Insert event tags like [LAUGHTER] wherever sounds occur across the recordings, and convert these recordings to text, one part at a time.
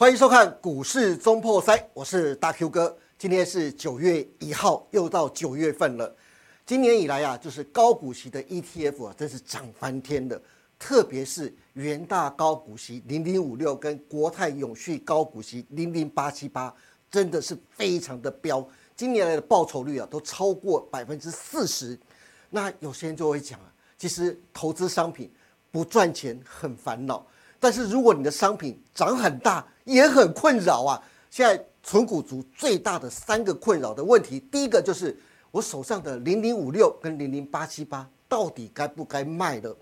欢迎收看股市中破塞，我是大 Q 哥。今天是九月一号，又到九月份了。今年以来啊，就是高股息的 ETF 啊，真是涨翻天的。特别是元大高股息零零五六跟国泰永续高股息零零八七八，真的是非常的飙。今年来的报酬率啊，都超过百分之四十。那有些人就会讲啊，其实投资商品不赚钱很烦恼，但是如果你的商品涨很大，也很困扰啊。现在纯股族最大的三个困扰的问题，第一个就是我手上的零零五六跟零零八七八到底该不该卖了？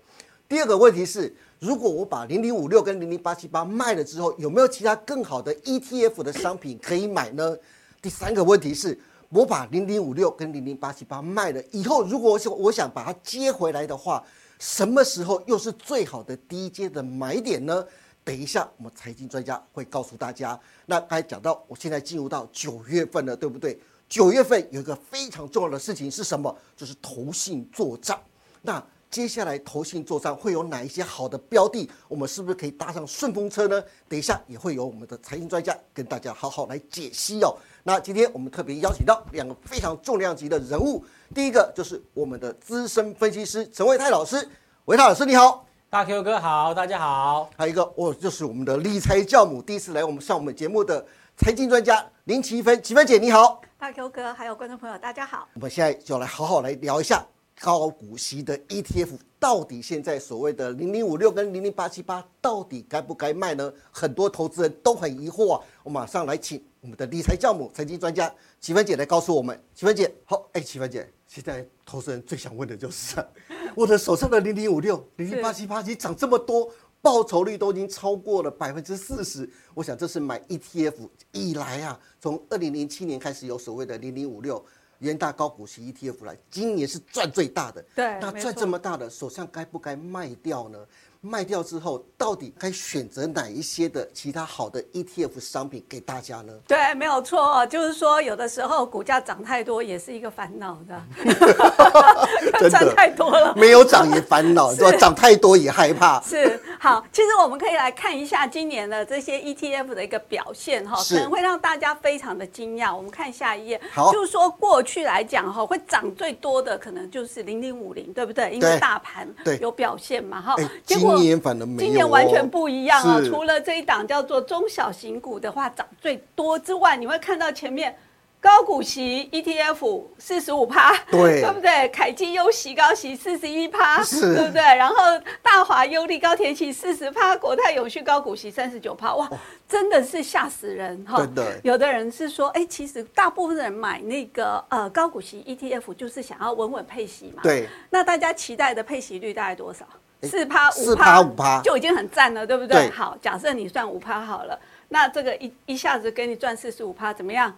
第二个问题是，如果我把零零五六跟零零八七八卖了之后，有没有其他更好的 ETF 的商品可以买呢？第三个问题是，我把零零五六跟零零八七八卖了以后，如果我想我想把它接回来的话，什么时候又是最好的低阶的买点呢？等一下，我们财经专家会告诉大家。那刚才讲到，我现在进入到九月份了，对不对？九月份有一个非常重要的事情是什么？就是投信做账。那接下来投信做账会有哪一些好的标的？我们是不是可以搭上顺风车呢？等一下也会有我们的财经专家跟大家好好来解析哦。那今天我们特别邀请到两个非常重量级的人物，第一个就是我们的资深分析师陈维泰老师，维泰老师你好。大 Q 哥好，大家好。还有一个，哦，就是我们的理财教母，第一次来我们上我们节目的财经专家林奇芬，奇芬姐你好。大 Q 哥还有观众朋友大家好。我们现在就来好好来聊一下高股息的 ETF，到底现在所谓的零零五六跟零零八七八到底该不该卖呢？很多投资人都很疑惑啊。我马上来请我们的理财教母、财经专家齐芬姐来告诉我们。齐芬姐好，哎，齐芬姐，现在投资人最想问的就是。[LAUGHS] 我的手上的零零五六、零零八七八，其涨这么多，报酬率都已经超过了百分之四十。我想这是买 ETF 以来啊，从二零零七年开始有所谓的零零五六元大高股息 ETF 来，今年是赚最大的。对，那赚这么大的，手上该不该卖掉呢？卖掉之后，到底该选择哪一些的其他好的 ETF 商品给大家呢？对，没有错，就是说有的时候股价涨太多也是一个烦恼的，[LAUGHS] [LAUGHS] 赚太多了，没有涨也烦恼，是吧？涨太多也害怕。是好，其实我们可以来看一下今年的这些 ETF 的一个表现哈，可能会让大家非常的惊讶。我们看下一页，好，就是说过去来讲哈，会涨最多的可能就是零零五零，对不对？因为大盘有表现嘛哈，结果。今年反而没有，今年完全不一样啊！除了这一档叫做中小型股的话涨最多之外，你会看到前面高股息 ETF 四十五趴，对 [LAUGHS] 对不对？凯基优息高息四十一趴，是，对不对？然后大华优利高铁息四十趴，国泰永续高股息三十九趴，哇，真的是吓死人哈！真的，有的人是说，哎，其实大部分人买那个呃高股息 ETF 就是想要稳稳配息嘛，对。那大家期待的配息率大概多少？四趴五趴五趴就已经很赞了，对不对？好，假设你算五趴好了，那这个一一下子给你赚四十五趴，怎么样？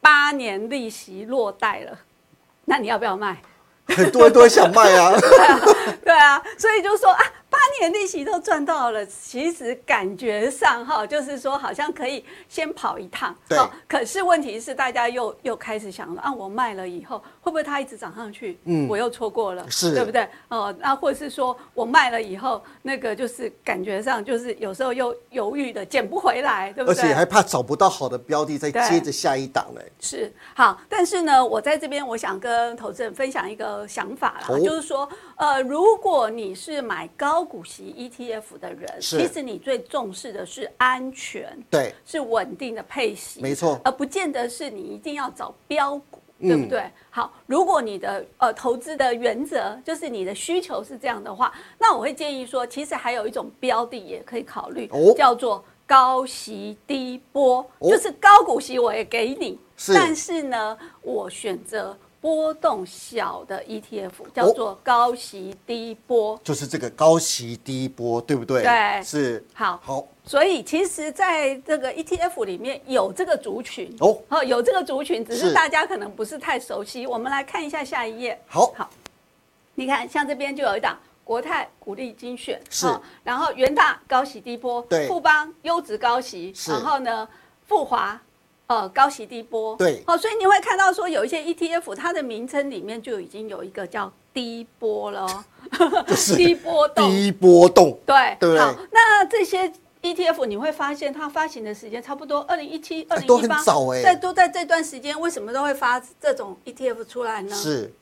八年利息落袋了，那你要不要卖？很 [LAUGHS] 多人都想卖 [LAUGHS] 啊。对啊，所以就说啊。八年利息都赚到了，其实感觉上哈，就是说好像可以先跑一趟。对。可是问题是，大家又又开始想了啊，我卖了以后，会不会它一直涨上去？嗯。我又错过了，是，对不对？哦，那或者是说我卖了以后，那个就是感觉上就是有时候又犹豫的捡不回来，对不对？而且还怕找不到好的标的，再接着下一档嘞。是。好，但是呢，我在这边我想跟投资人分享一个想法啦，就是说，呃，如果你是买高。高股息 ETF 的人，其实你最重视的是安全，对，是稳定的配息，没错，而不见得是你一定要找标股，对不对？好，如果你的呃投资的原则就是你的需求是这样的话，那我会建议说，其实还有一种标的也可以考虑，叫做高息低波，就是高股息我也给你，但是呢，我选择。波动小的 ETF 叫做高息低波，就是这个高息低波，对不对？对，是。好。好，所以其实在这个 ETF 里面有这个族群。哦，哦，有这个族群，只是大家可能不是太熟悉。我们来看一下下一页。好，好，你看，像这边就有一档国泰股利精选，是，然后元大高息低波，对，富邦优质高息，然后呢，富华。呃，高息低波，对，好，所以你会看到说有一些 ETF，它的名称里面就已经有一个叫低波了，[LAUGHS] 低波动，低波动，对，对好，那这些 ETF 你会发现它发行的时间差不多二零一七、二零都很一八，早欸在都在这段时间，为什么都会发这种 ETF 出来呢？是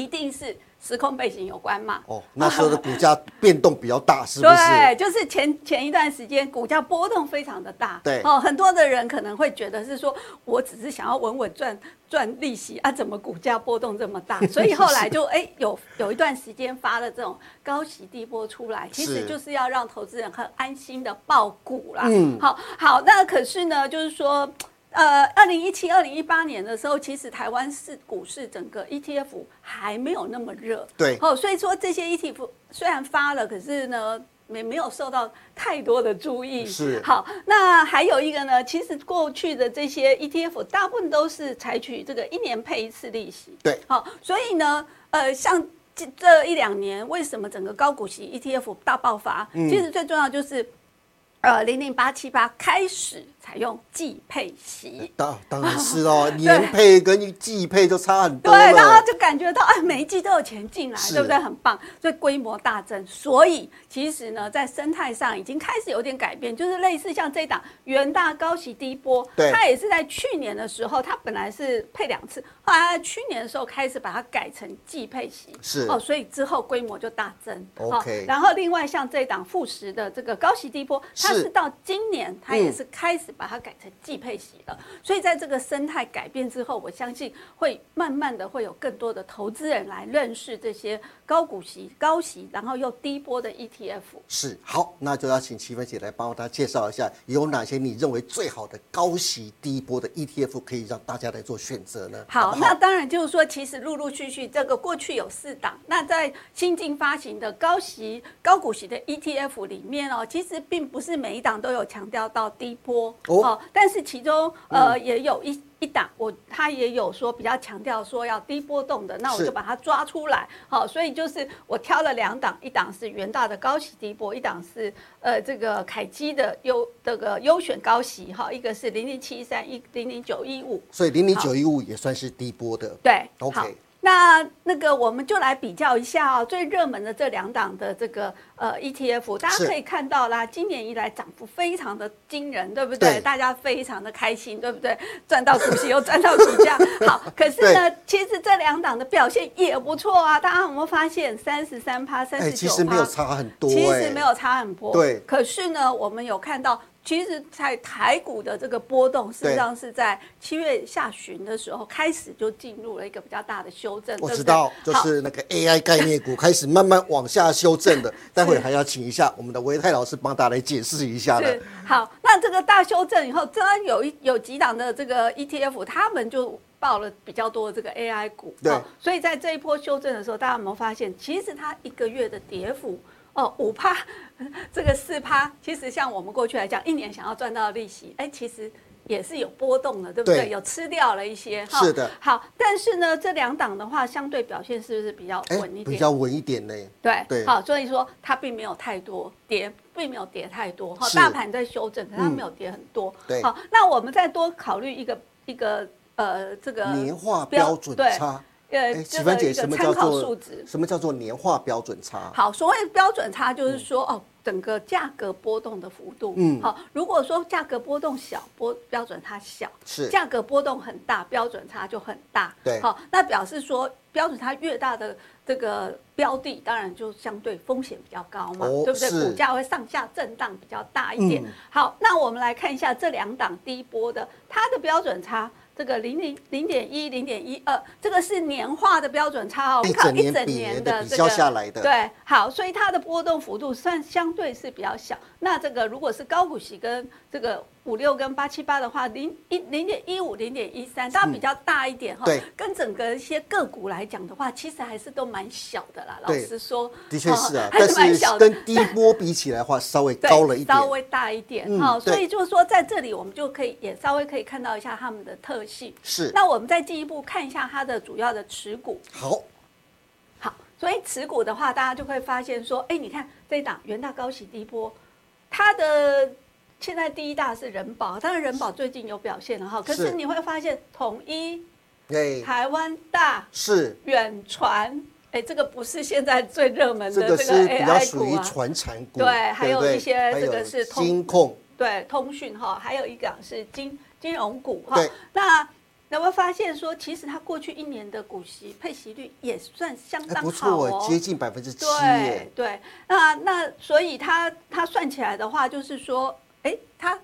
一定是时空背景有关嘛。哦，那时候的股价变动比较大，是不是？对，就是前前一段时间股价波动非常的大，对哦，很多的人可能会觉得是说，我只是想要稳稳赚赚利息啊，怎么股价波动这么大？[LAUGHS] 所以后来就哎有有一段时间发了这种高息低波出来，其实就是要让投资人很安心的报股啦。嗯好好，那可是呢，就是说。呃，二零一七、二零一八年的时候，其实台湾市股市整个 ETF 还没有那么热，对哦，所以说这些 ETF 虽然发了，可是呢，没没有受到太多的注意。是好，那还有一个呢，其实过去的这些 ETF 大部分都是采取这个一年配一次利息。对好，所以呢，呃，像这这一两年，为什么整个高股息 ETF 大爆发？嗯其实最重要就是，呃，零零八七八开始采用季配息。当当然是哦，[LAUGHS] 年配跟季配都差很多对，然后。就感觉到哎，每一季都有钱进来，对不对？很棒，所以规模大增。所以其实呢，在生态上已经开始有点改变，就是类似像这一档元大高息低波，对它也是在去年的时候，它本来是配两次，后来在去年的时候开始把它改成季配息，是哦，所以之后规模就大增。OK 然后另外像这一档富时的这个高息低波，它是是到今年它嗯也是开始把它改成季配息了，所以在这个生态改变之后，我相信会慢慢的会有更多的投资人来认识这些高股息、高息，然后又低波的 E ETF。是好，那就要请齐芬姐来帮大家介绍一下，有哪些你认为最好的高息低波的 ETF 可以让大家来做选择呢？好，不那当然就是说，其实陆陆续续这个过去有四档，那在新进发行的高息、高股息的 ETF 里面哦，其实并不是每一档都有强调到低波哦哦，但是其中呃也有一。一档我他也有说比较强调说要低波动的，那我就把它抓出来。好，所以就是我挑了两档，一档是元大的高息低波，一档是呃这个凯基的优这个优选高息哈，一个是零零七三一零零九一五，所以零零九一五也算是低波的。对 OK 好那那个我们就来比较一下啊、最热门的这两档的这个呃 ETF，大家是可以看到啦，今年以来涨幅非常的惊人，对不对对？大家非常的开心，对不对？赚到股息又赚到股价，好。可是呢，其实这两档的表现也不错啊，大家有没有发现三十三趴、三哎，十九趴其实没有差很多，其哎实没有差很多。对可是呢，我们有看到，其实，在台股的这个波动，事实上是在七月下旬的时候开始就进入了一个比较大的修正。我知道，就是那个 AI 概念股开始慢慢往下修正的。[LAUGHS] 待会还要请一下我们的维泰老师帮大家来解释一下的是。好，那这个大修正以后，真然有一有几档的这个 ETF，他们就报了比较多的这个 AI 股，对哦所以在这一波修正的时候，大家有没有发现，其实它一个月的跌幅哦五趴，[LAUGHS] 这个四趴，其实像我们过去来讲，一年想要赚到的利息，哎，其实。也是有波动的，对不对？对有吃掉了一些，哈是的好，但是呢，这两档的话，相对表现是不是比较哎稳一，点？比较稳一点呢。对对好，所以说它并没有太多跌，并没有跌太多哈。是大盘在修正，可是它嗯没有跌很多。对好，那我们再多考虑一个一个呃这个年化标准对差，呃哎，这个参考数值。什么叫做年化标准差？好，所谓标准差就是说、哦，整个价格波动的幅度。嗯好，如果说价格波动小，波标准差小；是价格波动很大，标准差就很大。对好，那表示说标准差越大的这个标的，当然就相对风险比较高嘛，哦对不对？股价会上下震荡比较大一点。嗯好，那我们来看一下这两档低波的，它的标准差。这个零零零点一、零点一二，这个是年化的标准差哦，我们一整年考一整比年的这个较下来的对，好，所以它的波动幅度算相对是比较小。那这个如果是高股息跟这个五六跟八七八的话，零一零点一五、零点一三，它比较大一点哈、对跟整个一些个股来讲的话，其实还是都蛮小的啦。老对实说，的确是啊哦，还是是蛮小的。跟低波比起来的话，[LAUGHS] 稍微高了一点。稍微大一点嗯哈、对所以就是说，在这里我们就可以也稍微可以看到一下它们的特性。是那我们再进一步看一下它的主要的持股。好，好，所以持股的话，大家就会发现说，哎，你看这一档元大高息低波，它的现在第一大是人保，当然人保最近有表现了哈，可是是你会发现统一、哎，台湾大、是。远传。哎，这个不是现在最热门的这个个是比较 AI 属于股啊。传产股，对还有一些这个是通金控，对，通讯哈，还有一个是金金融股哈。对。那有没有发现说，其实它过去一年的股息配息率也算相还当好不错哦，接近百分之七对耶，对，那那所以它它算起来的话，就是说，哎，它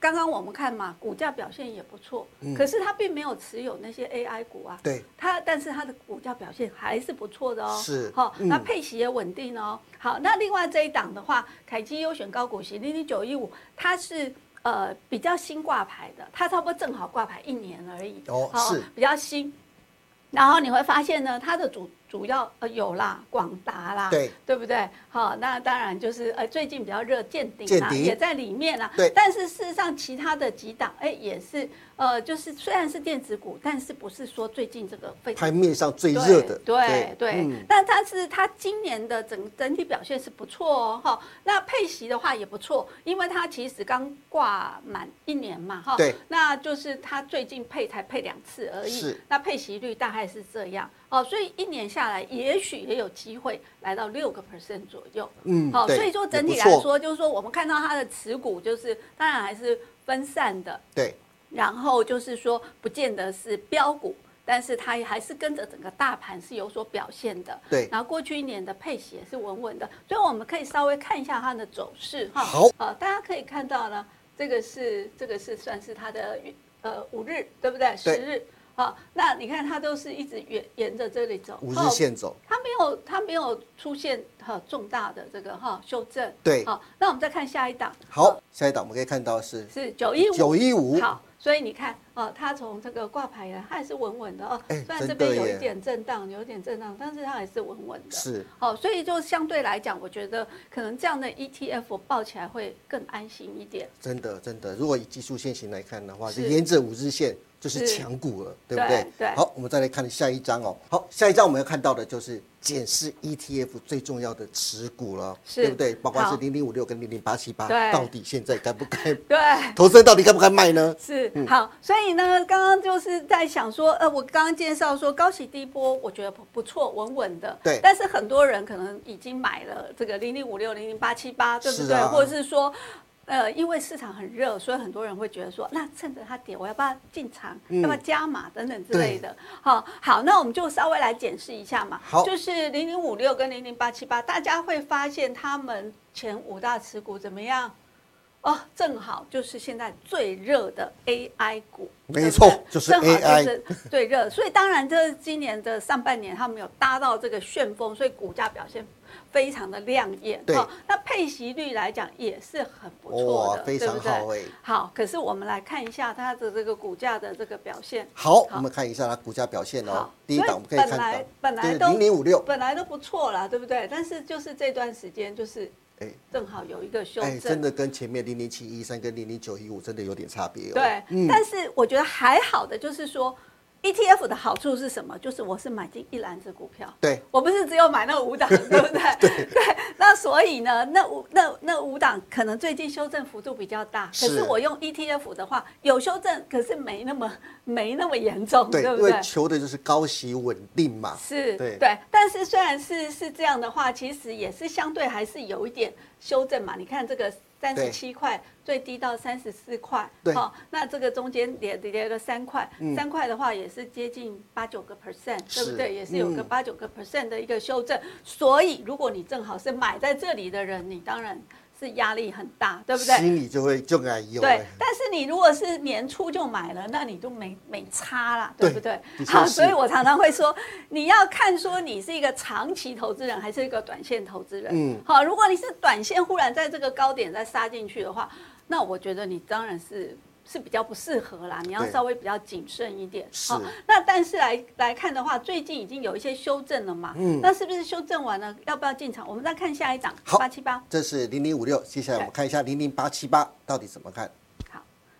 刚刚我们看嘛，股价表现也不错，可是它并没有持有那些 AI 股啊，嗯对，它但是它的股价表现还是不错的哦，是好、嗯那配息也稳定哦。好，那另外这一档的话，凯基优选高股息零零九一五，它是。呃，比较新挂牌的，它差不多正好挂牌一年而已，好哦是比较新。然后你会发现呢，它的主主要呃有啦，广达啦，对对不对？好，那当然就是呃最近比较热见顶啦，见也在里面啦。对但是事实上其他的几档哎也是呃就是虽然是电子股，但是不是说最近这个非常盘面上最热的，对对，嗯但它是它今年的整整体表现是不错哦，哈。那配息的话也不错，因为它其实刚挂满一年嘛，哈。对。那就是它最近配才配两次而已，是。那配息率大概是这样哦，所以一年下来，也许也有机会来到六个 percent 左右。嗯，好，对所以说整体来说，就是说我们看到它的持股，就是当然还是分散的，对，然后就是说，不见得是标股，但是它还是跟着整个大盘是有所表现的。对然后过去一年的配息也是稳稳的，所以我们可以稍微看一下它的走势哈。好呃，大家可以看到呢，这个是这个是算是它的呃五日，对不对？十日。好，那你看它都是一直沿沿着这里走，五日哦线走，它没有，它没有出现哈重大的这个哈修正。对好，那我们再看下一档。好，下一档我们可以看到是是九一五。九一五，好，所以你看，哦，它从这个挂牌呢，它还是稳稳的哦。哎虽然这边有一点震荡，有一点震荡，但是它还是稳稳的。是好、所以就相对来讲，我觉得可能这样的 ETF 抱起来会更安心一点。真的真的。如果以技术线型来看的话，是就沿着五日线就是是强股了，对不对？对对好，我们再来看下一张哦。好，下一张我们要看到的就是检视 ETF 最重要的持股了，是对不对？包括是零零五六跟零零八七八，对到底现在该不该？对。[LAUGHS] 投资人到底该不该卖呢？是嗯好，所以呢，刚刚就是在想说，呃，我刚刚介绍说高息低波，我觉得不不错，稳稳的。对但是很多人可能已经买了这个零零五六、零零八七八，对不对？啊或者是说。呃，因为市场很热，所以很多人会觉得说，那趁着它跌，我要不要进场，嗯。要不要加码？等等之类的。好，好，那我们就稍微来检视一下嘛。好。就是零零五六跟零零八七八，大家会发现他们前五大持股怎么样？哦，正好就是现在最热的 AI 股，没错就是正好 AI 就是 [LAUGHS] 最热，所以当然这今年的上半年他们有搭到这个旋风，所以股价表现非常的亮眼。对哦那配息率来讲也是很不错的，，哇非常对不对好哎。好，可是我们来看一下它的这个股价的这个表现。好，好我们看一下它股价表现哦好。第一档我们可以看到本来，都零零五六，本来都不错啦，对不对？但是就是这段时间就是哎正好有一个修哎，正，真的跟前面零零七一三跟零零九一五真的有点差别哦。对，嗯但是我觉得还好的就是说，ETF 的好处是什么？就是我是买进一篮子股票，对，我不是只有买那五档，对不对？[LAUGHS] 对 [LAUGHS] 那所以呢，那五那那五档可能最近修正幅度比较大，可是是我用 ETF 的话有修正，可是没那么 [LAUGHS] 没那么严重，对，对不对因为？求的就是高息稳定嘛。是，对对，但是虽然是是这样的话，其实也是相对还是有一点修正嘛。你看这个三十七块最低到三十四块，对。好、那这个中间跌跌了三块，嗯。三块的话也是接近八九个 percent，对不对？也是有个嗯。八九个 percent 的一个修正。所以如果你正好是买在这里的人，你当然是压力很大，对不对？心里就会就该有。对哎，但是你如果是年初就买了，那你就没没差啦，对对不对好，所以我常常会说，你要看说你是一个长期投资人还是一个短线投资人。嗯嗯，好，如果你是短线忽然在这个高点再杀进去的话，那我觉得你当然是。是比较不适合啦，你要稍微比较谨慎一点。是好那但是来来看的话，最近已经有一些修正了嘛，嗯那是不是修正完了？要不要进场？我们再看下一档好八七八。这是零零五六，接下来我们看一下零零八七八到底怎么看。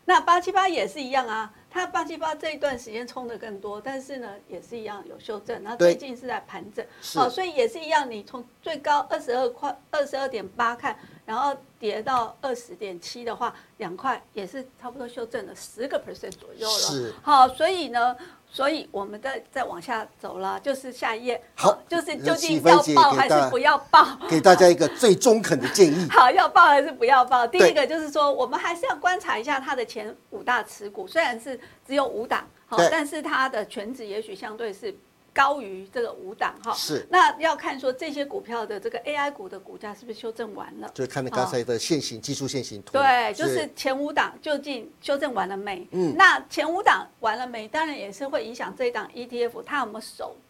好，那八七八也是一样啊，它八七八这一段时间冲的更多，但是呢也是一样有修正，然后最近是在盘整，好哦，所以也是一样，你从最高二十二块二十二点八看，然后跌到二十点七的话，两块也是差不多修正了十个 percent 左右了。是。好，所以呢，所以我们再再往下走了，就是下一页，好就是究竟要报还是不要报？给大家一个最中肯的建议。[LAUGHS] 好，要报还是不要报？第一个就是说，我们还是要观察一下它的前五大持股，虽然是只有五档，好，但是它的全值也许相对是高于这个五档哈。是那要看说这些股票的这个 AI 股的股价是不是修正完了？就是看你刚才的线型、技术线型图。对，就是前五档究竟修正完了没？嗯那前五档完了没？当然也是会影响这一档 ETF 它有没有守住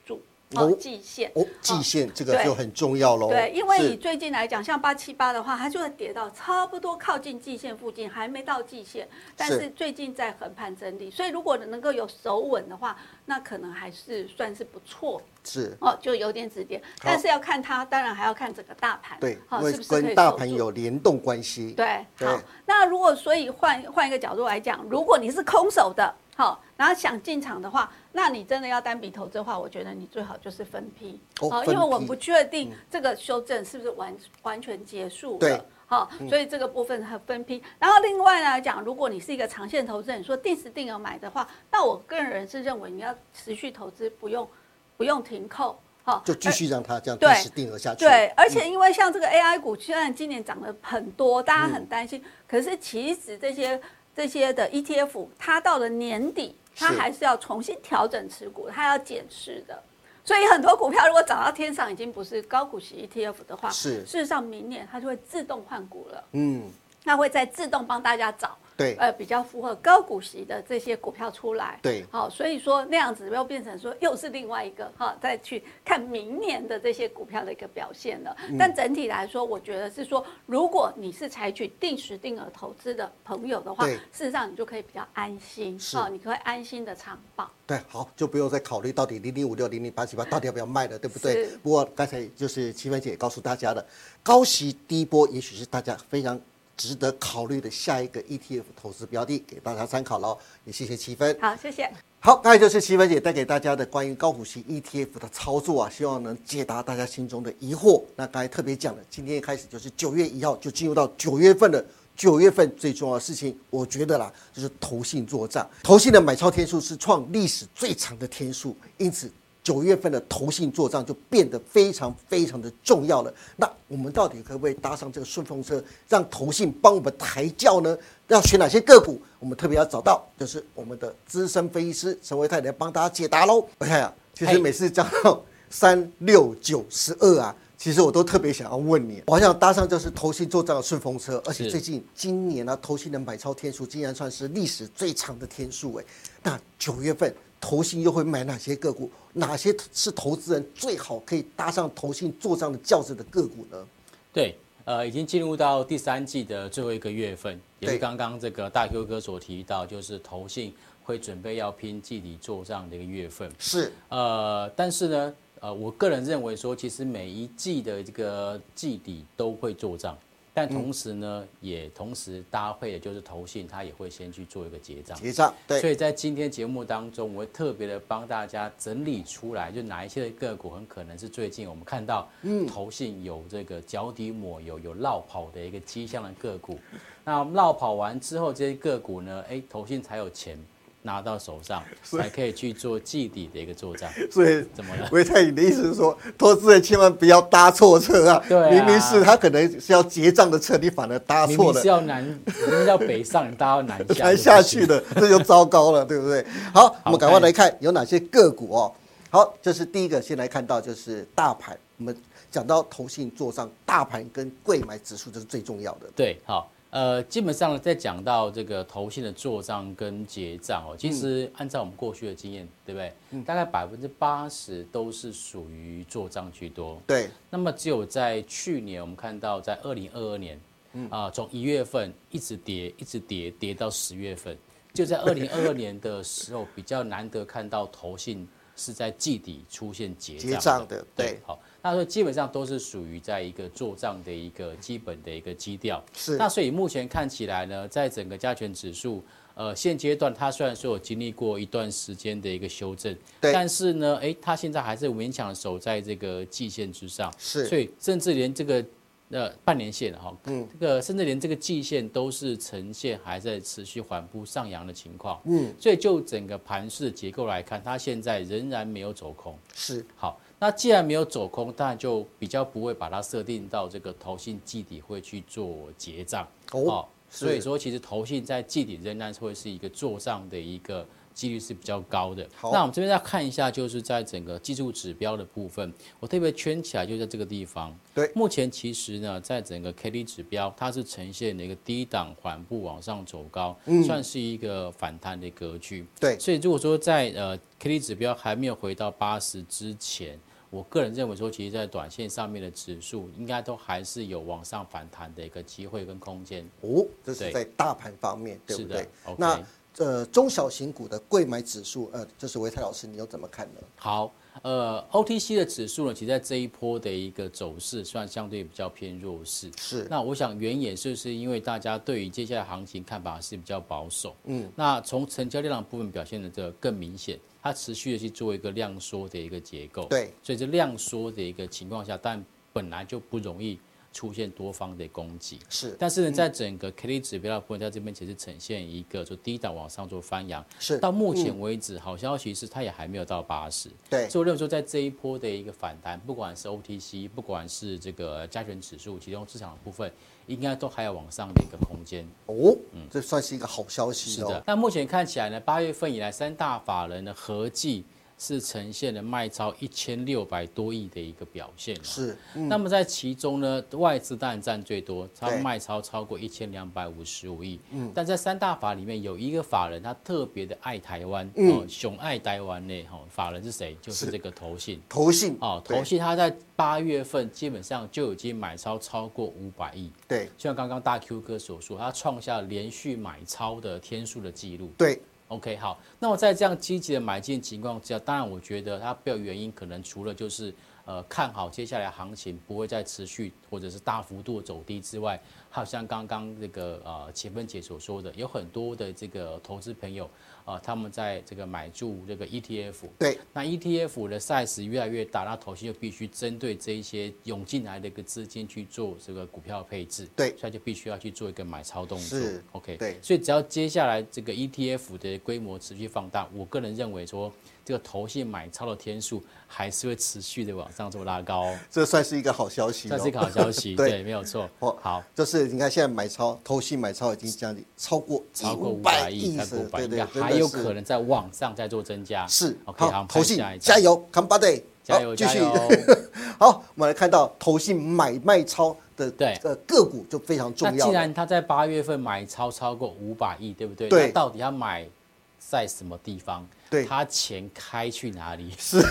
哦哦季线。哦，季线这个就很重要喽。对，因为是。你最近来讲，像八七八的话，它就会跌到差不多靠近季线附近，还没到季线，但是。是最近在横盘整理，所以如果能够有守稳的话，那可能还是算是不错。是，哦，就有点止跌。但是要看它，当然还要看整个大盘，对，因好、为是不是跟大盘有联动关系。对，对。好，那如果所以换换一个角度来讲，如果你是空手的，好，然后想进场的话，那你真的要单笔投资的话，我觉得你最好就是分批，好哦因为我们不确定这个修正是不是完完全结束对了。好，所以这个部分很分批。然后另外来讲，如果你是一个长线投资人，你说定时定额买的话，那我个人是认为你要持续投资，不用不用停扣，好，就继续让它这样对定时定额下去。对，而且因为像这个 AI 股，虽然今年涨了很多，大家很担心，可是其实这些这些的 ETF，它到了年底，它还是要重新调整持股，它要检视的。所以很多股票如果涨到天上，已经不是高股息 ETF 的话，是事实上明年它就会自动换股了，嗯，那会再自动帮大家找。对，呃，比较符合高股息的这些股票出来，对好，所以说那样子又变成说又是另外一个哈，再去看明年的这些股票的一个表现了。嗯但整体来说，我觉得是说，如果你是采取定时定额投资的朋友的话，事实上你就可以比较安心，是好，你可以安心的长报。对，好，就不用再考虑到底零零五六、零零八七八到底要不要卖了，对不对？不过刚才就是齐芬姐也告诉大家的，高息低波也许是大家非常值得考虑的下一个 ETF 投资标的，给大家参考喽。也谢谢七分。好，谢谢。好，刚才就是七分姐带给大家的关于高股息 ETF 的操作啊，希望能解答大家心中的疑惑。那刚才特别讲了，今天开始就是九月一号就进入到九月份了。九月份最重要的事情，我觉得啦，就是投信做账。投信的买超天数是创历史最长的天数，因此九月份的投信做账就变得非常非常的重要了。那我们到底可不可以搭上这个顺风车，让投信帮我们抬轿呢？要选哪些个股？我们特别要找到，就是我们的资深分析师陈维泰来帮大家解答喽。我看啊，其实每次讲到三六九十二啊。其实我都特别想要问你，我好想搭上就是投信做账的顺风车，而且最近今年呢、投信的买超天数竟然算是历史最长的天数哎。那九月份投信又会买哪些个股？哪些是投资人最好可以搭上投信做账的轿子的个股呢？对，呃，已经进入到第三季的最后一个月份，也是对刚刚这个大 Q 哥所提到，就是投信会准备要拼季底做账的一个月份。是呃，但是呢，呃，我个人认为说，其实每一季的这个季底都会做账，但同时呢，也同时搭配的就是投信，它也会先去做一个结账。结账，对，所以在今天节目当中，我会特别的帮大家整理出来，就哪一些的个股很可能是最近我们看到，嗯，投信有这个脚底抹油、有绕跑的一个迹象的个股。那绕跑完之后，这些个股呢，哎，投信才有钱拿到手上，[LAUGHS] 才可以去做季底的一个做账。[LAUGHS] 所以怎么了？维泰，你的意思是说，投资人千万不要搭错车啊！[LAUGHS] 对啊明明是他可能是要结账的车，你反而搭错了明明是。要南，明明要北上，你大家要南下，南下去的，这就糟糕了，对不对？好，我们赶快来看有哪些个股哦。好，这是第一个，先来看到就是大盘。我们讲到投信做账，大盘跟贵买指数这是最重要的。对，好，呃，基本上在讲到这个投信的做账跟结账哦，其实按照我们过去的经验，对不对？大概百分之八十都是属于做账居多。对，那么只有在去年，我们看到在二零二二年，啊、从一月份一直跌，一直跌，跌到十月份，就在二零二二年的时候，比较难得看到投信是在季底出现结账的对。对，好，那所以基本上都是属于在一个做账的一个基本的一个基调。是。那所以目前看起来呢，在整个加权指数，呃，现阶段它虽然说有经历过一段时间的一个修正，对。但是呢，哎，它现在还是勉强守在这个季线之上，是。所以甚至连这个呃半年线哈，嗯，这个甚至连这个季线都是呈现还在持续缓步上扬的情况，嗯，所以就整个盘势结构来看，它现在仍然没有走空，是。好。那既然没有走空，当然就比较不会把它设定到这个投信季底会去做结账哦。所以说，其实投信在季底仍然会是一个做账的一个。几率是比较高的。那我们这边再看一下，就是在整个技术指标的部分，我特别圈起来，就在这个地方。对，目前其实呢，在整个 K D 指标，它是呈现一个低档缓步往上走高，算是一个反弹的格局。对，所以如果说在呃 K D 指标还没有回到八十之前，我个人认为说，其实在短线上面的指数应该都还是有往上反弹的一个机会跟空间。哦，这是在大盘方面，对不对？那。呃，中小型股的贵买指数，呃，就是维泰老师，你又怎么看呢？好，呃，OTC 的指数呢，其实在这一波的一个走势算相对比较偏弱势。是。那我想原因就是因为大家对于接下来行情看法是比较保守。嗯。那从成交量部分表现的这个更明显，它持续的去做一个量缩的一个结构。对。所以这量缩的一个情况下，但本来就不容易。出现多方的攻击是，但是呢，在整个 K D 指标的部分，在这边其实呈现一个就低档往上做翻扬。是，到目前为止，好消息是它也还没有到八十。对，所以我认为说，在这一波的一个反弹，不管是 O T C，不管是这个加权指数，其中市场的部分，应该都还有往上的一个空间。哦，嗯，这算是一个好消息。是的，那目前看起来呢，八月份以来三大法人的合计。是呈现了卖超一千六百多亿的一个表现，是。那么在其中呢，外资当然占最多，它卖超超过一千两百五十五亿。嗯。但在三大法里面有一个法人，他特别的爱台湾，哦，熊爱台湾呢，哈，法人是谁？就是这个投信。投信。哦，投信，他在八月份基本上就已经买超超过五百亿。对。就像刚刚大 Q 哥所说，他创下连续买超的天数的记录。对。OK，好，那我在这样积极的买进情况之下，当然我觉得它背后原因可能除了就是呃看好接下来行情不会再持续或者是大幅度走低之外，还有像刚刚那个呃钱芬姐所说的，有很多的这个投资朋友。啊，他们在这个买入这个 ETF，对，那 ETF 的 size 越来越大，那投信就必须针对这一些涌进来的一个资金去做这个股票配置，对，所以就必须要去做一个买超动作，OK，对，所以只要接下来这个 ETF 的规模持续放大，我个人认为说。这个投信买超的天数还是会持续的往上做拉高，这算是一个好消息。算是一个好消息，[LAUGHS] 对，没有错。好，就是你看现在买超投信买超已经将近超过超过五百亿，对对，还有可能在往上再做增加。是，OK，好，投信加油，Come Buddy，加油，继续。[LAUGHS] 好，我们来看到投信买卖超的对呃个股就非常重要。那既然他在八月份买超超过五百亿，对不对？对，到底要买在什么地方？对，他钱开去哪里？[LAUGHS] 是，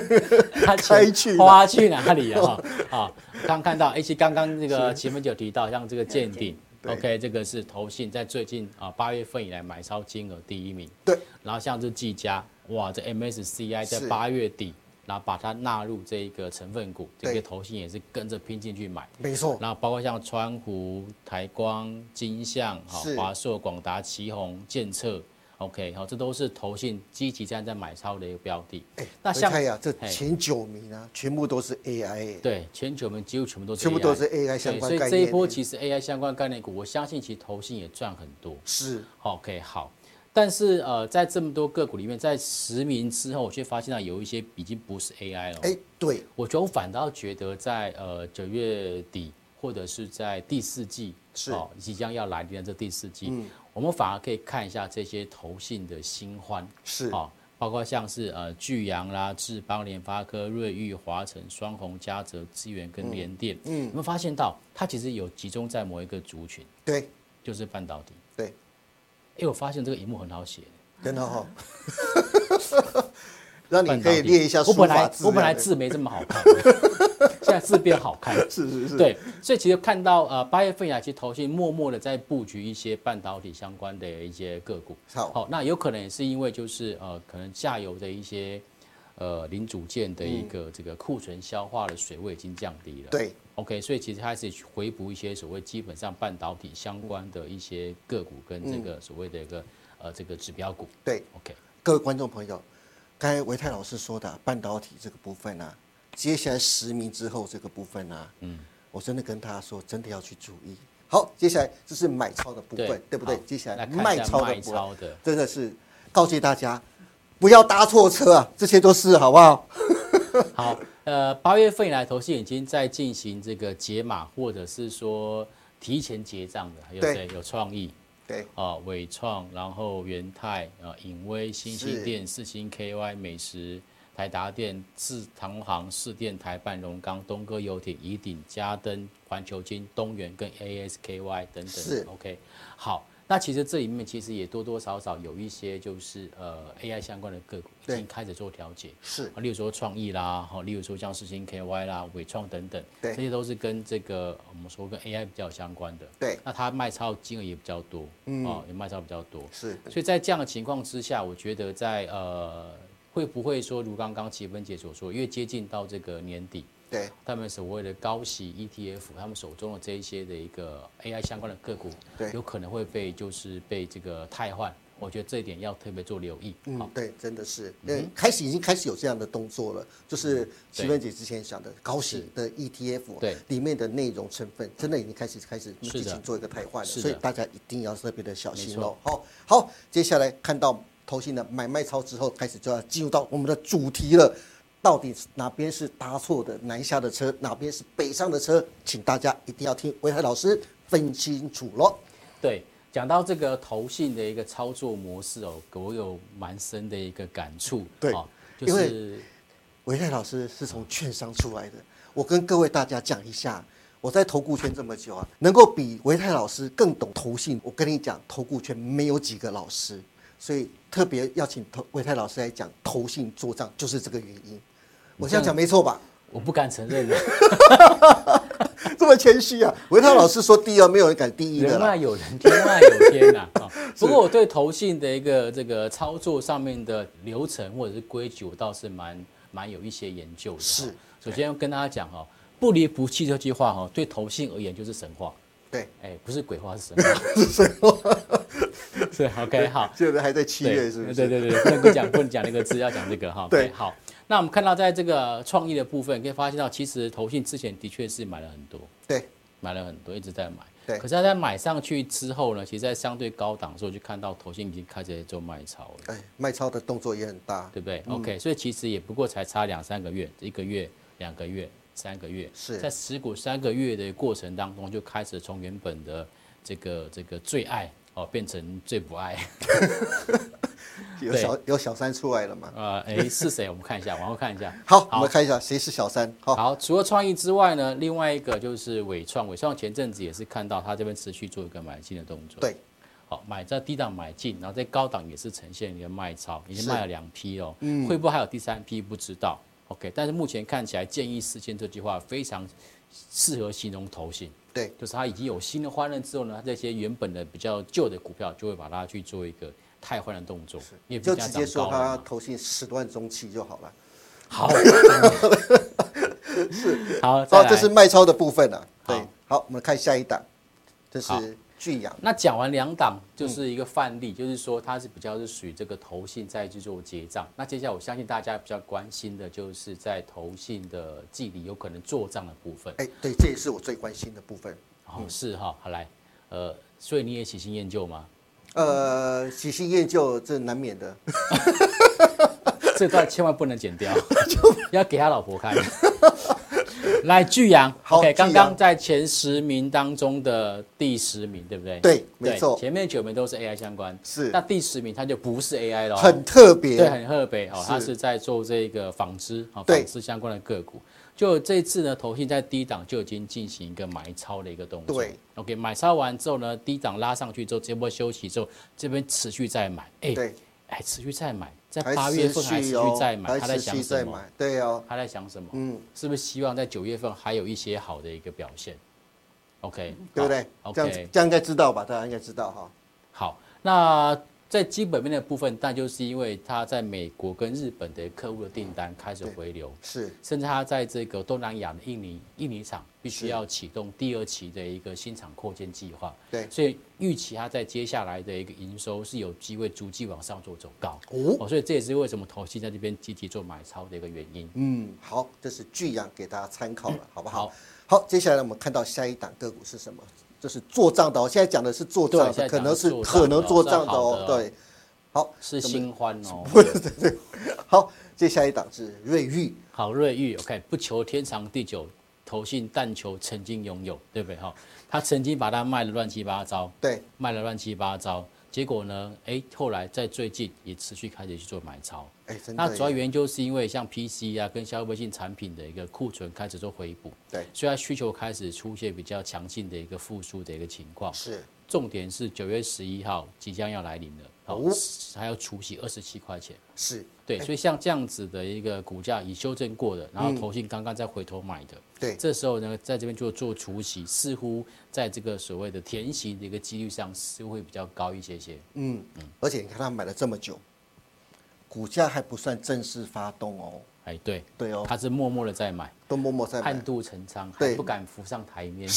[LAUGHS] 他开去花去哪里啊？啊，[LAUGHS] 刚看到，而且刚刚那个前面就提到，像这个鉴定，OK，这个是投信在最近啊八月份以来买超金额第一名。对，然后像这技嘉，哇，这 MSCI 在八月底，然后把它纳入这一个成分股，这个投信也是跟着拼进去买。没错。然后包括像川湖、台光、金象、哈华硕、广达、旗宏、建策。OK，好，这都是投信积极站在买超的一个标的。哎，那像呀，这前九名啊，全部都是 AI。对，前九名几乎全部都是。全部都是 AI 相关概念。所以这一波其实 AI 相关概念股，我相信其实投信也赚很多。是。OK，好。但是呃，在这么多个股里面，在十名之后，我却发现到有一些已经不是 AI 了。哎，对。我觉得我反倒觉得在呃九月底或者是在第四季，是哦即将要来临的这第四季。嗯。我们反而可以看一下这些投信的新欢，是啊，包括像是呃巨阳啦、智邦、联发科、瑞昱、华晨、双虹、嘉泽、资源跟联电，嗯，有没有发现到它其实有集中在某一个族群？对，就是半导体。对，哎，我发现这个荧幕很好写，真的哈。[LAUGHS] 让你可以列一下我本来我本来字没这么好看，现在字变好看。[LAUGHS] 是是是。对，所以其实看到呃八月份以来，其实投信默默的在布局一些半导体相关的一些个股。好，那有可能也是因为就是呃可能下游的一些呃零组件的一个这个库存消化的水位已经降低了。对。OK，所以其实开始回补一些所谓基本上半导体相关的一些个股跟这个所谓的一个呃这个指标股。对。OK，各位观众朋友。刚才维泰老师说的半导体这个部分呢，接下来十名之后这个部分呢，嗯，我真的跟大家说，真的要去注意。好，接下来这是买超的部分，对对不对？接下来卖超的部分，真的是告诫大家不要搭错车啊，这些都是好不好？[LAUGHS] 好，呃，八月份以来，投信已经在进行这个解码，或者是说提前结账的，有对谁？有创意对，啊，伟创，然后元泰啊，影威、新是兴店、四星 KY、美食、台达电、四唐行、四电、台办、荣钢、东哥游艇、怡鼎、嘉登、环球金、东元跟 ASKY 等等。是 OK，好。那其实这里面其实也多多少少有一些就是呃 AI 相关的个股已对经开始做调节，是啊，例如说创意啦，哈，例如说像世星 KY 啦、伟创等等，对这些都是跟这个我们说跟 AI 比较相关的。对，那它卖超金额也比较多，嗯哦，也卖超比较多。是所以在这样的情况之下，我觉得在呃会不会说如刚刚齐芬姐所说，越接近到这个年底，对，他们所谓的高息 ETF，他们手中的这一些的一个 AI 相关的个股对，有可能会被就是被这个汰换。我觉得这一点要特别做留意。好。嗯，，对，真的是，嗯，开始已经开始有这样的动作了，就是齐对。芬姐之前讲的高息的 ETF，对。里面的内容成分真的已经开始开始进行做一个汰换了，所以大家一定要特别的小心没哦。好，好，接下来看到投信的买卖超之后，开始就要进入到我们的主题了。到底哪边是搭错的南下的车，哪边是北上的车？请大家一定要听维泰老师分清楚喽。对，讲到这个投信的一个操作模式哦，我有蛮深的一个感触。对哦，就因为是维泰老师是从券商出来的，我跟各位大家讲一下，我在投顾圈这么久啊，能够比维泰老师更懂投信，我跟你讲，投顾圈没有几个老师，所以特别要请投维泰老师来讲投信做账，就是这个原因。我这样讲没错吧？我不敢承认了，[LAUGHS] 这么谦虚啊！维涛老师说第二，没有人敢第一的。人外有人，天外有天呐、啊。[LAUGHS] 不过我对投信的一个这个操作上面的流程或者是规矩，我倒是蛮蛮有一些研究的。是，首先要跟大家讲哈，不离不弃这句话哈，对投信而言就是神话。对，哎，不是鬼话，是神话。[LAUGHS] 是神话。是 OK 好。现在还在七对月，是不是？对对对对，不能够讲，不能讲那个字，要讲这个哈。对好。那我们看到在这个创意的部分，可以发现到，其实投信之前的确是买了很多，对买了很多，一直在买。对可是他在买上去之后呢，其实在相对高档的时候，就看到投信已经开始在做卖超了，哎，卖超的动作也很大。对不对、o k 所以其实也不过才差两三个月，一个月、两个月、三个月，是在持股三个月的过程当中，就开始从原本的这个这个最爱哦，变成最不爱。[LAUGHS] [LAUGHS] 有小有小三出来了嘛？呃，哎，是谁？我们看一下，往后看一下。[LAUGHS] 好，我们看一下谁是小三。好，好，除了创意之外呢，另外一个就是伟创。伟创前阵子也是看到它这边持续做一个买进的动作。对，好，买在低档买进，然后在高档也是呈现一个卖超，已经卖了两批哦。嗯会不会还有第三批？不知道。OK，但是目前看起来，建议四千这句话非常适合形容投信，对，就是它已经有新的换任之后呢，它这些原本的比较旧的股票就会把它去做一个汰换的动作，因为就直接说他投信十万中期就好了。好，[LAUGHS] 是好，这是卖超的部分啊。对好，我们看下一档，这是巨阳。那讲完两档，就是一个范例，就是说它是比较是属于这个投信在去做结账。那接下来我相信大家比较关心的就是在投信的季里有可能做账的部分。哎，对，这也是我最关心的部分。哦，是哈，好来，呃，所以你也喜新厌旧吗？呃，喜新厌旧这难免的。[LAUGHS] 这段千万不能剪掉，[LAUGHS] 要给他老婆看。来，巨阳，OK，刚刚在前十名当中的第十名，对不对？对没错前面九名都是 AI 相关，是那第十名它就不是 AI 了，很特别。对，很特别哦，是它是在做这个纺织啊，对纺织相关的个股。就这一次呢，投信在低档就已经进行一个买超的一个动作。对，OK，买超完之后呢，低档拉上去之后，这波休息之后，这边持续再买，哎，对，哎，持续再买，在八月份还持续再买，他在想什么？对哦，他在想什么？嗯，是不是希望在九月份还有一些好的一个表现？OK，对不对？好这样？OK，这样应该知道吧？大家应该知道哈。好，那在基本面的部分，但就是因为它在美国跟日本的客户的订单开始回流，是甚至它在这个东南亚的印尼印尼厂必须要启动第二期的一个新厂扩建计划，对所以预期它在接下来的一个营收是有机会逐季往上做走高。哦。哦，所以这也是为什么投信在这边积极做买超的一个原因。嗯，好，这是巨阳给大家参考了，好不好？好好，接下来我们看到下一档个股是什么？就是做账的哦。现在讲的是做账可能是可能做账的哦对，好，是新欢哦。[LAUGHS] 对对对好，接下一档是瑞玉，好，瑞玉，OK，不求天长地久，投信但求曾经拥有，对不对？哈，他曾经把它卖的乱七八糟，对，卖了乱七八糟，结果呢，哎，后来在最近也持续开始去做买超。哎。那主要原因就是因为像 PC 啊跟消费性产品的一个库存开始做回补，对所以它需求开始出现比较强劲的一个复苏的一个情况。是重点是九月十一号即将要来临了，哦哦，还要除息二十七块钱。是，对，所以像这样子的一个股价已修正过的，然后投信刚刚再回头买的，对。这时候呢，在这边就做除息，似乎在这个所谓的填息的一个几率上是会比较高一些些。嗯嗯，而且你看他买了这么久，股价还不算正式发动哦，哎，对，对哦，他是默默的在买，都默默在买。暗，度陈仓，还不敢浮上台面，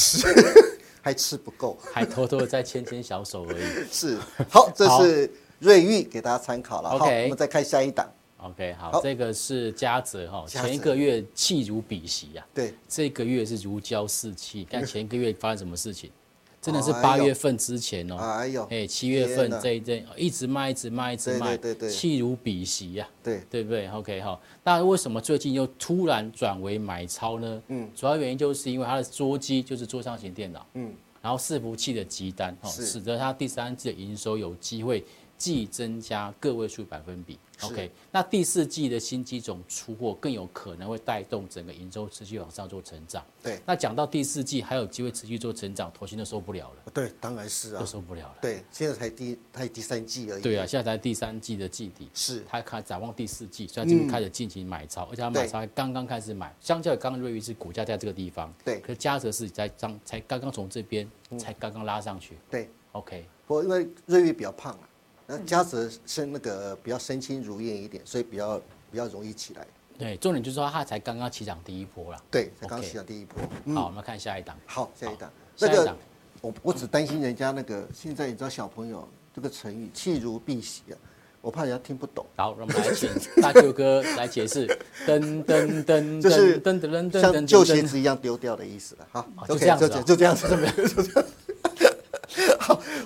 [LAUGHS] 还吃不够。还偷偷的在牵牵小手而已。[LAUGHS] 是，好，这是瑞昱给大家参考了。好，OK 我们再看下一档。OK，好，好。这个是嘉泽哈，前一个月气如比席呀、对，这个月是如胶似漆。[LAUGHS] 看前一个月发生什么事情，[LAUGHS] 真的是八月份之前哦，哎呦，哎，七月份这一阵一直卖，一直卖，一直卖，对对对对。气如比席呀、对，对不对？OK 哈，那为什么最近又突然转为买超呢？嗯，主要原因就是因为它的桌机就是桌上型电脑，嗯，然后伺服器的集单，哦，使得它第三季的营收有机会既增加个位数百分比。OK，那第四季的新机种出货更有可能会带动整个营收持续往上做成长。对，那讲到第四季还有机会持续做成长，投信都受不了了，对，当然是啊都啊。受不了了。对，现在才第才第三季而已。对啊，，现在才第三季的季底，是他开展望第四季，所以他这边开始进行买超，而且他买超还刚刚开始买，相较于刚刚瑞昱是股价在这个地方，对可是嘉泽是在刚才刚刚从这边才刚刚拉上去对。，OK，不过因为瑞昱比较胖啊，那嘉泽身那个比较身轻如燕一点，所以比较比较容易起来。对，重点就是说它才刚刚起涨第一波啦。对，才刚起涨第一波。好，我们看下一档，好，下一档。下一档，我我只担心人家那个现在你知道小朋友这个成语气如敝屣啊，我怕人家听不懂。好，让我们来请大舅哥来解释，[LAUGHS] 噔噔噔就是噔噔噔噔像噔旧鞋子一样丢掉的意思了。好哦就这样子哦就就这样子，就这样子。[LAUGHS] [LAUGHS] 好，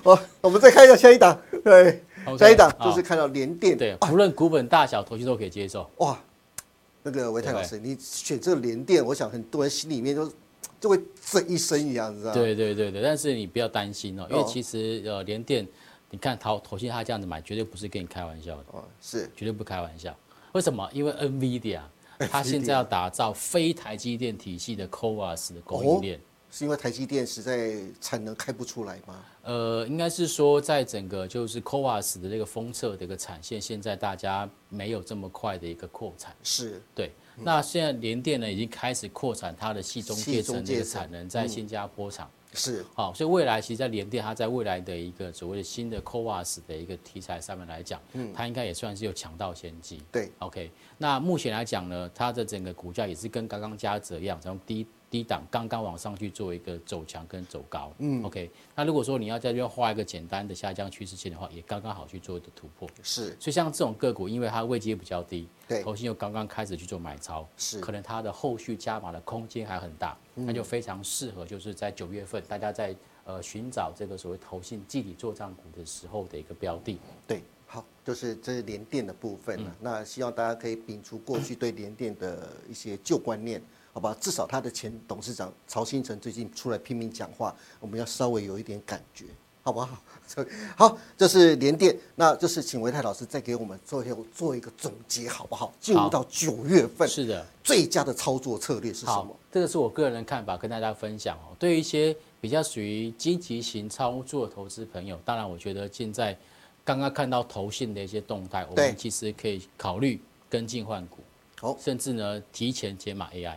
我我们再看一下下一档，对下一档就是看到联电，对，啊不论股本大小，投信都可以接受。哇，那个维泰老师，你选这个联电，我想很多人心里面都就会震一声一样，你知道吗？对对对对，但是你不要担心哦，因为哦其实呃联电，你看投投信他这样子买，绝对不是跟你开玩笑的。哦，是绝对不开玩笑。为什么？因为 NVIDIA 它现在要打造非台积电体系的 CoWAS 的供应链。是因为台积电实在产能开不出来吗？呃，应该是说，在整个就是 CoWAS 的这个封测的一个产线，现在大家没有这么快的一个扩产。是对，那现在联电呢已经开始扩产它的系中介层的产能，在新加坡厂。是，好、所以未来其实，在联电，它在未来的一个所谓的新的 CoWAS 的一个题材上面来讲，嗯它应该也算是有抢到先机。对，OK，那目前来讲呢，它的整个股价也是跟刚刚嘉泽一样，从低低档刚刚往上去做一个走强跟走高。嗯，OK，那如果说你要在这边画一个简单的下降趋势线的话，也刚刚好去做一个突破。是所以像这种个股，因为它位阶比较低，对投信又刚刚开始去做买超，是可能它的后续加码的空间还很大，那就非常适合就是在九月份大家在呃寻找这个所谓投信季底做账股的时候的一个标的。对，好，就是这是联电的部分了。那希望大家可以摒除过去对联电的一些旧观念，好吧？至少他的前董事长曹新成最近出来拼命讲话，我们要稍微有一点感觉，好不好？[LAUGHS] 好，这是联电，那就是请维泰老师再给我们做一做一个总结，好不好？进入到九月份，是的，最佳的操作策略是什么？，这个是我个人的看法，跟大家分享哦。对于一些比较属于积极型操作投资朋友，当然我觉得现在刚刚看到投信的一些动态，我们其实可以考虑跟进换股，好甚至呢提前解码 AI。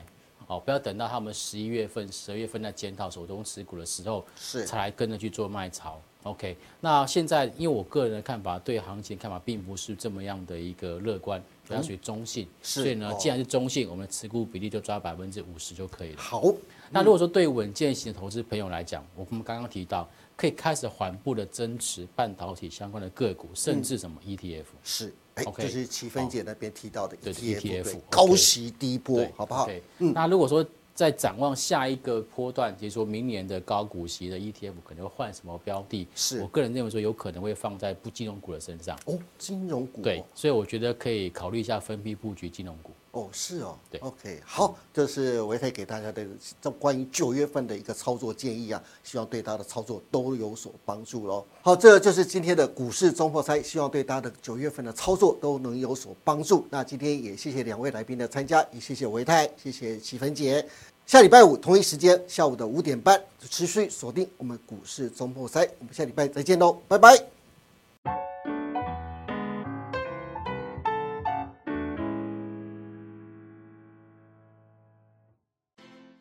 哦，不要等到他们十一月份、十二月份在检讨手中持股的时候，是才来跟着去做卖潮。OK，那现在因为我个人的看法，对行情看法并不是这么样的一个乐观，比较属于中性。是所以呢哦，既然是中性，我们的持股比例就抓百分之五十就可以了。好，那如果说对稳健型的投资朋友来讲，我们刚刚提到，可以开始缓步的增持半导体相关的个股，甚至什么 E ETF。是，哎，OK，就是齐芬姐那边提到的对 ETF，ETF 高息低波对，好不好那如果说在展望下一个波段，就是说明年的高股息的 ETF 可能会换什么标的？是我个人认为说有可能会放在不金融股的身上。哦，金融股对，所以我觉得可以考虑一下分批布局金融股。哦，是哦，对，OK，好，这是维泰给大家的这关于九月份的一个操作建议啊，希望对大家的操作都有所帮助喽。好，这就是今天的股市中破猜，希望对大家的九月份的操作都能有所帮助。那今天也谢谢两位来宾的参加，也谢谢维泰，谢谢齐芬姐。下礼拜五同一时间下午的五点半，持续锁定我们股市中破猜，我们下礼拜再见喽，拜拜。